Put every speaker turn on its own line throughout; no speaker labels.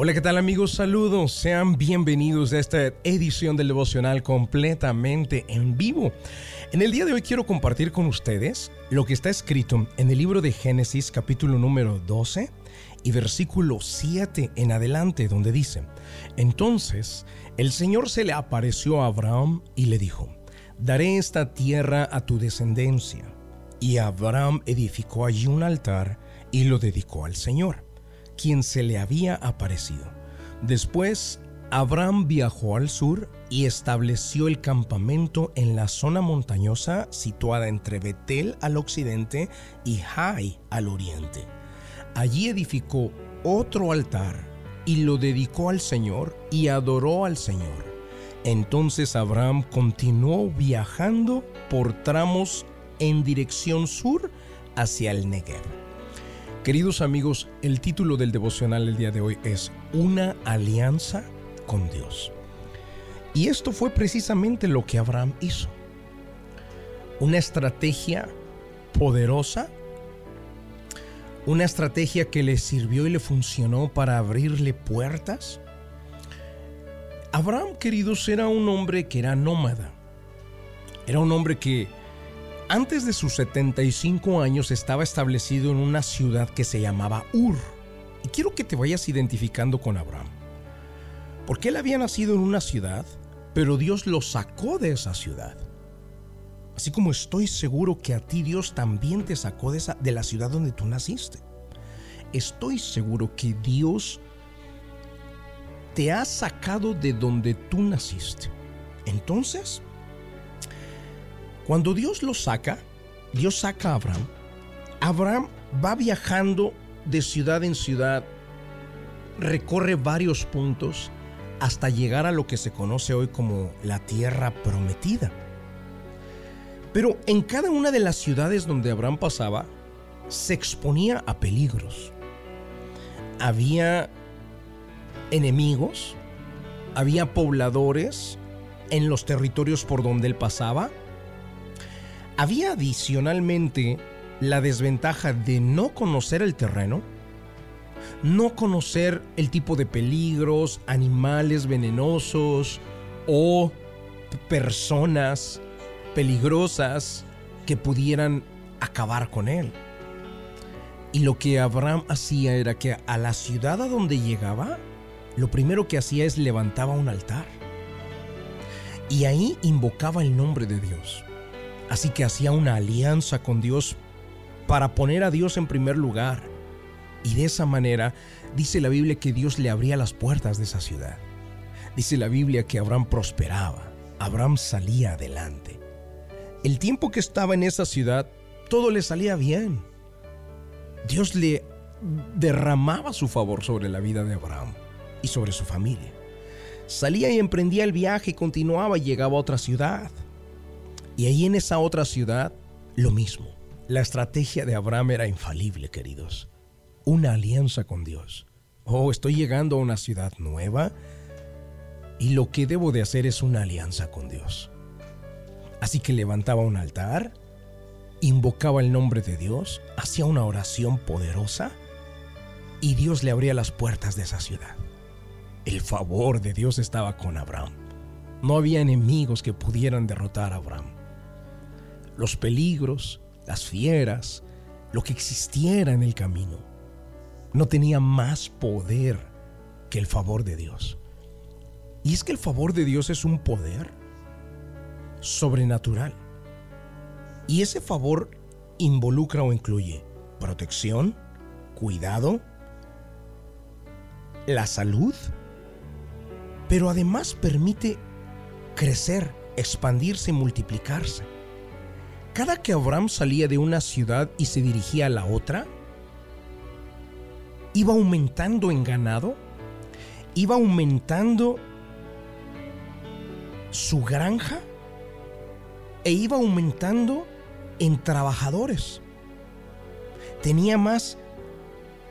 Hola, ¿qué tal amigos? Saludos, sean bienvenidos a esta edición del devocional completamente en vivo. En el día de hoy quiero compartir con ustedes lo que está escrito en el libro de Génesis capítulo número 12 y versículo 7 en adelante, donde dice, entonces el Señor se le apareció a Abraham y le dijo, daré esta tierra a tu descendencia. Y Abraham edificó allí un altar y lo dedicó al Señor quien se le había aparecido. Después, Abraham viajó al sur y estableció el campamento en la zona montañosa situada entre Betel al occidente y Jai al oriente. Allí edificó otro altar y lo dedicó al Señor y adoró al Señor. Entonces Abraham continuó viajando por tramos en dirección sur hacia el Negev. Queridos amigos, el título del devocional el día de hoy es Una alianza con Dios. Y esto fue precisamente lo que Abraham hizo. Una estrategia poderosa, una estrategia que le sirvió y le funcionó para abrirle puertas. Abraham, queridos, era un hombre que era nómada. Era un hombre que antes de sus 75 años estaba establecido en una ciudad que se llamaba Ur. Y quiero que te vayas identificando con Abraham. Porque él había nacido en una ciudad, pero Dios lo sacó de esa ciudad. Así como estoy seguro que a ti Dios también te sacó de, esa, de la ciudad donde tú naciste. Estoy seguro que Dios te ha sacado de donde tú naciste. Entonces, cuando Dios lo saca, Dios saca a Abraham. Abraham va viajando de ciudad en ciudad, recorre varios puntos hasta llegar a lo que se conoce hoy como la tierra prometida. Pero en cada una de las ciudades donde Abraham pasaba, se exponía a peligros. Había enemigos, había pobladores en los territorios por donde él pasaba, había adicionalmente la desventaja de no conocer el terreno, no conocer el tipo de peligros, animales venenosos o personas peligrosas que pudieran acabar con él. Y lo que Abraham hacía era que a la ciudad a donde llegaba, lo primero que hacía es levantaba un altar. Y ahí invocaba el nombre de Dios. Así que hacía una alianza con Dios para poner a Dios en primer lugar. Y de esa manera dice la Biblia que Dios le abría las puertas de esa ciudad. Dice la Biblia que Abraham prosperaba, Abraham salía adelante. El tiempo que estaba en esa ciudad, todo le salía bien. Dios le derramaba su favor sobre la vida de Abraham y sobre su familia. Salía y emprendía el viaje continuaba y llegaba a otra ciudad. Y ahí en esa otra ciudad, lo mismo. La estrategia de Abraham era infalible, queridos. Una alianza con Dios. Oh, estoy llegando a una ciudad nueva y lo que debo de hacer es una alianza con Dios. Así que levantaba un altar, invocaba el nombre de Dios, hacía una oración poderosa y Dios le abría las puertas de esa ciudad. El favor de Dios estaba con Abraham. No había enemigos que pudieran derrotar a Abraham los peligros, las fieras, lo que existiera en el camino. No tenía más poder que el favor de Dios. Y es que el favor de Dios es un poder sobrenatural. Y ese favor involucra o incluye protección, cuidado, la salud, pero además permite crecer, expandirse multiplicarse. Cada que Abraham salía de una ciudad y se dirigía a la otra, iba aumentando en ganado, iba aumentando su granja e iba aumentando en trabajadores. Tenía más,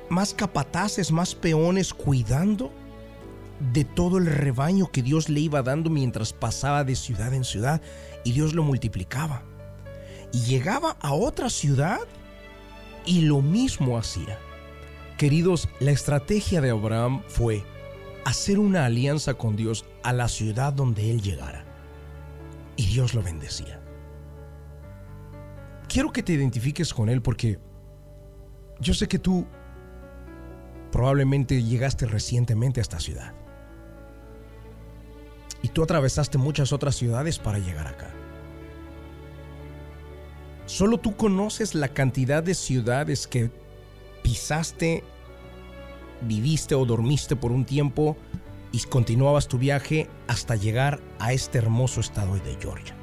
más capataces, más peones cuidando de todo el rebaño que Dios le iba dando mientras pasaba de ciudad en ciudad y Dios lo multiplicaba y llegaba a otra ciudad y lo mismo hacía. Queridos, la estrategia de Abraham fue hacer una alianza con Dios a la ciudad donde él llegara. Y Dios lo bendecía. Quiero que te identifiques con él porque yo sé que tú probablemente llegaste recientemente a esta ciudad. Y tú atravesaste muchas otras ciudades para llegar acá. Solo tú conoces la cantidad de ciudades que pisaste, viviste o dormiste por un tiempo y continuabas tu viaje hasta llegar a este hermoso estado de Georgia.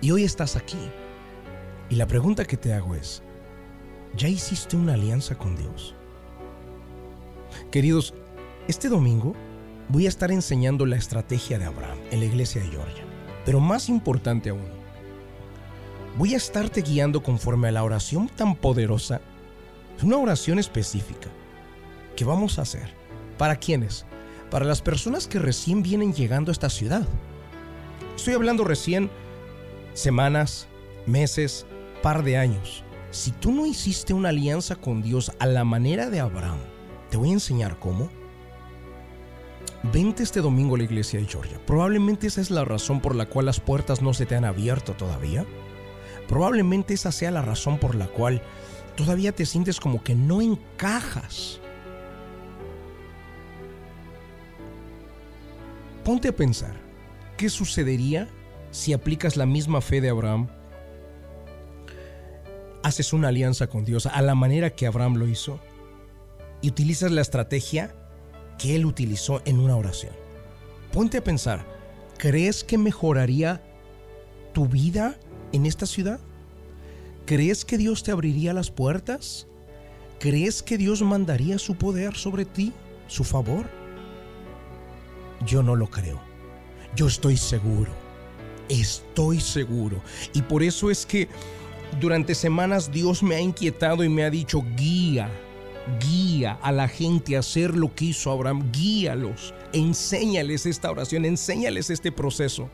Y hoy estás aquí. Y la pregunta que te hago es, ¿ya hiciste una alianza con Dios? Queridos, este domingo voy a estar enseñando la estrategia de Abraham en la iglesia de Georgia. Pero más importante aún, voy a estarte guiando conforme a la oración tan poderosa, una oración específica que vamos a hacer. ¿Para quiénes? Para las personas que recién vienen llegando a esta ciudad. Estoy hablando recién semanas, meses, par de años. Si tú no hiciste una alianza con Dios a la manera de Abraham, te voy a enseñar cómo. Vente este domingo a la iglesia de Georgia. Probablemente esa es la razón por la cual las puertas no se te han abierto todavía. Probablemente esa sea la razón por la cual todavía te sientes como que no encajas. Ponte a pensar, ¿qué sucedería si aplicas la misma fe de Abraham? Haces una alianza con Dios a la manera que Abraham lo hizo y utilizas la estrategia que él utilizó en una oración. Ponte a pensar, ¿crees que mejoraría tu vida en esta ciudad? ¿Crees que Dios te abriría las puertas? ¿Crees que Dios mandaría su poder sobre ti, su favor? Yo no lo creo. Yo estoy seguro. Estoy seguro. Y por eso es que durante semanas Dios me ha inquietado y me ha dicho, guía, guía a la gente a hacer lo que hizo Abraham, guíalos, enséñales esta oración, enséñales este proceso.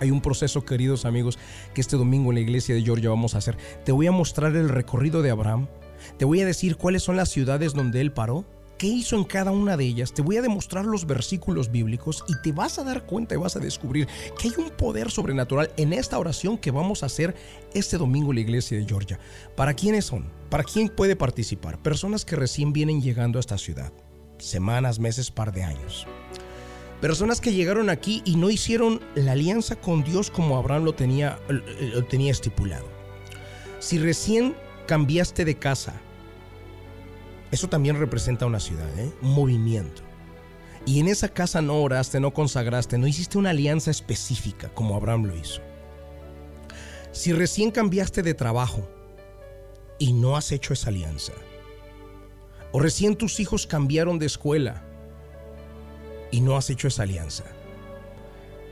Hay un proceso, queridos amigos, que este domingo en la iglesia de Georgia vamos a hacer. Te voy a mostrar el recorrido de Abraham. Te voy a decir cuáles son las ciudades donde él paró, qué hizo en cada una de ellas. Te voy a demostrar los versículos bíblicos y te vas a dar cuenta y vas a descubrir que hay un poder sobrenatural en esta oración que vamos a hacer este domingo en la iglesia de Georgia. ¿Para quiénes son? ¿Para quién puede participar? Personas que recién vienen llegando a esta ciudad. Semanas, meses, par de años. Personas que llegaron aquí y no hicieron la alianza con Dios como Abraham lo tenía, lo tenía estipulado. Si recién cambiaste de casa, eso también representa una ciudad, ¿eh? un movimiento. Y en esa casa no oraste, no consagraste, no hiciste una alianza específica como Abraham lo hizo. Si recién cambiaste de trabajo y no has hecho esa alianza, o recién tus hijos cambiaron de escuela y no has hecho esa alianza.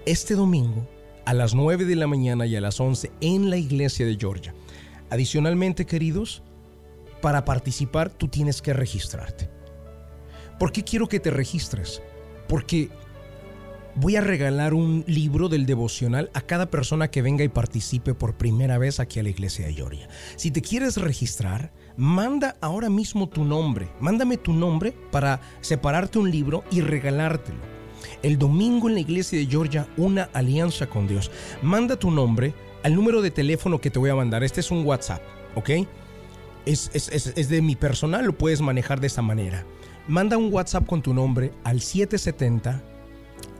Este domingo, a las 9 de la mañana y a las 11 en la iglesia de Georgia. Adicionalmente, queridos, para participar tú tienes que registrarte. ¿Por qué quiero que te registres? Porque voy a regalar un libro del devocional a cada persona que venga y participe por primera vez aquí a la iglesia de Georgia. Si te quieres registrar, manda ahora mismo tu nombre. Mándame tu nombre para separarte un libro y regalártelo. El domingo en la iglesia de Georgia, una alianza con Dios. Manda tu nombre al número de teléfono que te voy a mandar. Este es un WhatsApp, ¿ok? Es, es de mi personal, lo puedes manejar de esa manera. Manda un WhatsApp con tu nombre al 770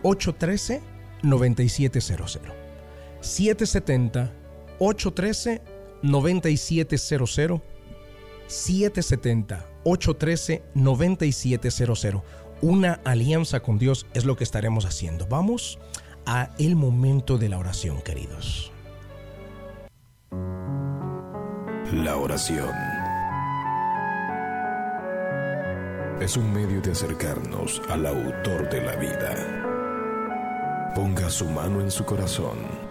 813 9700. 770 813 9700 770-813-9700. Una alianza con Dios es lo que estaremos haciendo. Vamos a el momento de la oración, queridos.
La oración es un medio de acercarnos al autor de la vida. Ponga su mano en su corazón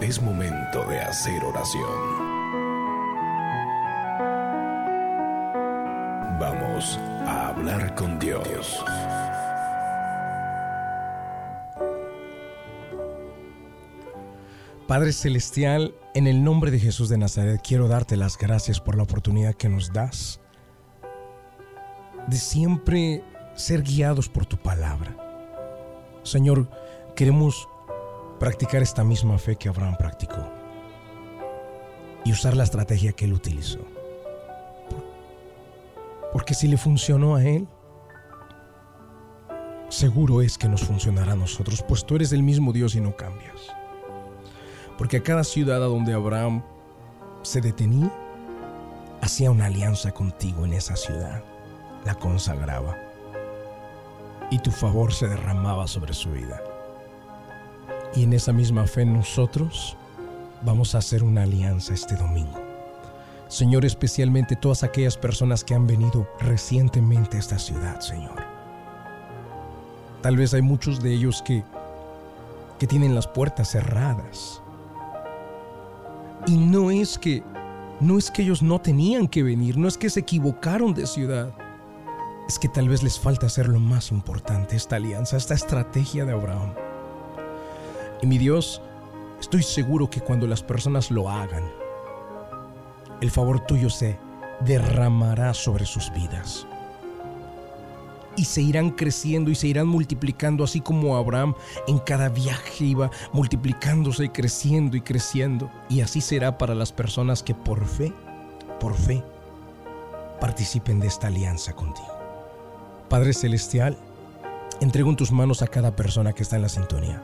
Es momento de hacer oración. Vamos a hablar con Dios.
Padre Celestial, en el nombre de Jesús de Nazaret, quiero darte las gracias por la oportunidad que nos das de siempre ser guiados por tu palabra. Señor, queremos practicar esta misma fe que Abraham practicó y usar la estrategia que él utilizó. Porque si le funcionó a él, seguro es que nos funcionará a nosotros, pues tú eres el mismo Dios y no cambias. Porque a cada ciudad a donde Abraham se detenía, hacía una alianza contigo en esa ciudad, la consagraba y tu favor se derramaba sobre su vida. Y en esa misma fe nosotros vamos a hacer una alianza este domingo. Señor, especialmente todas aquellas personas que han venido recientemente a esta ciudad, Señor. Tal vez hay muchos de ellos que, que tienen las puertas cerradas y no es que no es que ellos no tenían que venir, no es que se equivocaron de ciudad. Es que tal vez les falta hacer lo más importante, esta alianza, esta estrategia de Abraham. Y mi Dios, estoy seguro que cuando las personas lo hagan, el favor tuyo se derramará sobre sus vidas y se irán creciendo y se irán multiplicando, así como Abraham en cada viaje iba multiplicándose y creciendo y creciendo. Y así será para las personas que por fe, por fe, participen de esta alianza contigo. Padre Celestial, entrego en tus manos a cada persona que está en la sintonía,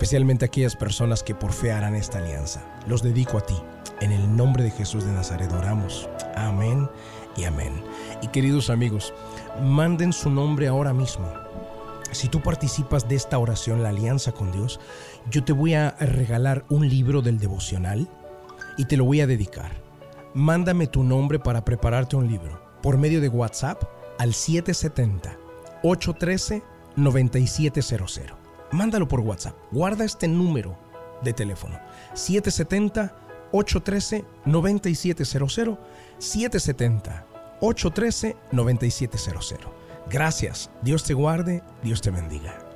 especialmente aquellas personas que por fe harán esta alianza. Los dedico a ti. En el nombre de Jesús de Nazaret oramos. Amén y amén. Y queridos amigos, manden su nombre ahora mismo. Si tú participas de esta oración, la alianza con Dios, yo te voy a regalar un libro del devocional y te lo voy a dedicar. Mándame tu nombre para prepararte un libro por medio de WhatsApp al 770-813-9700. Mándalo por WhatsApp. Guarda este número de teléfono. 770-813-9700. 770 813-9700. Gracias. Dios te guarde, Dios te bendiga.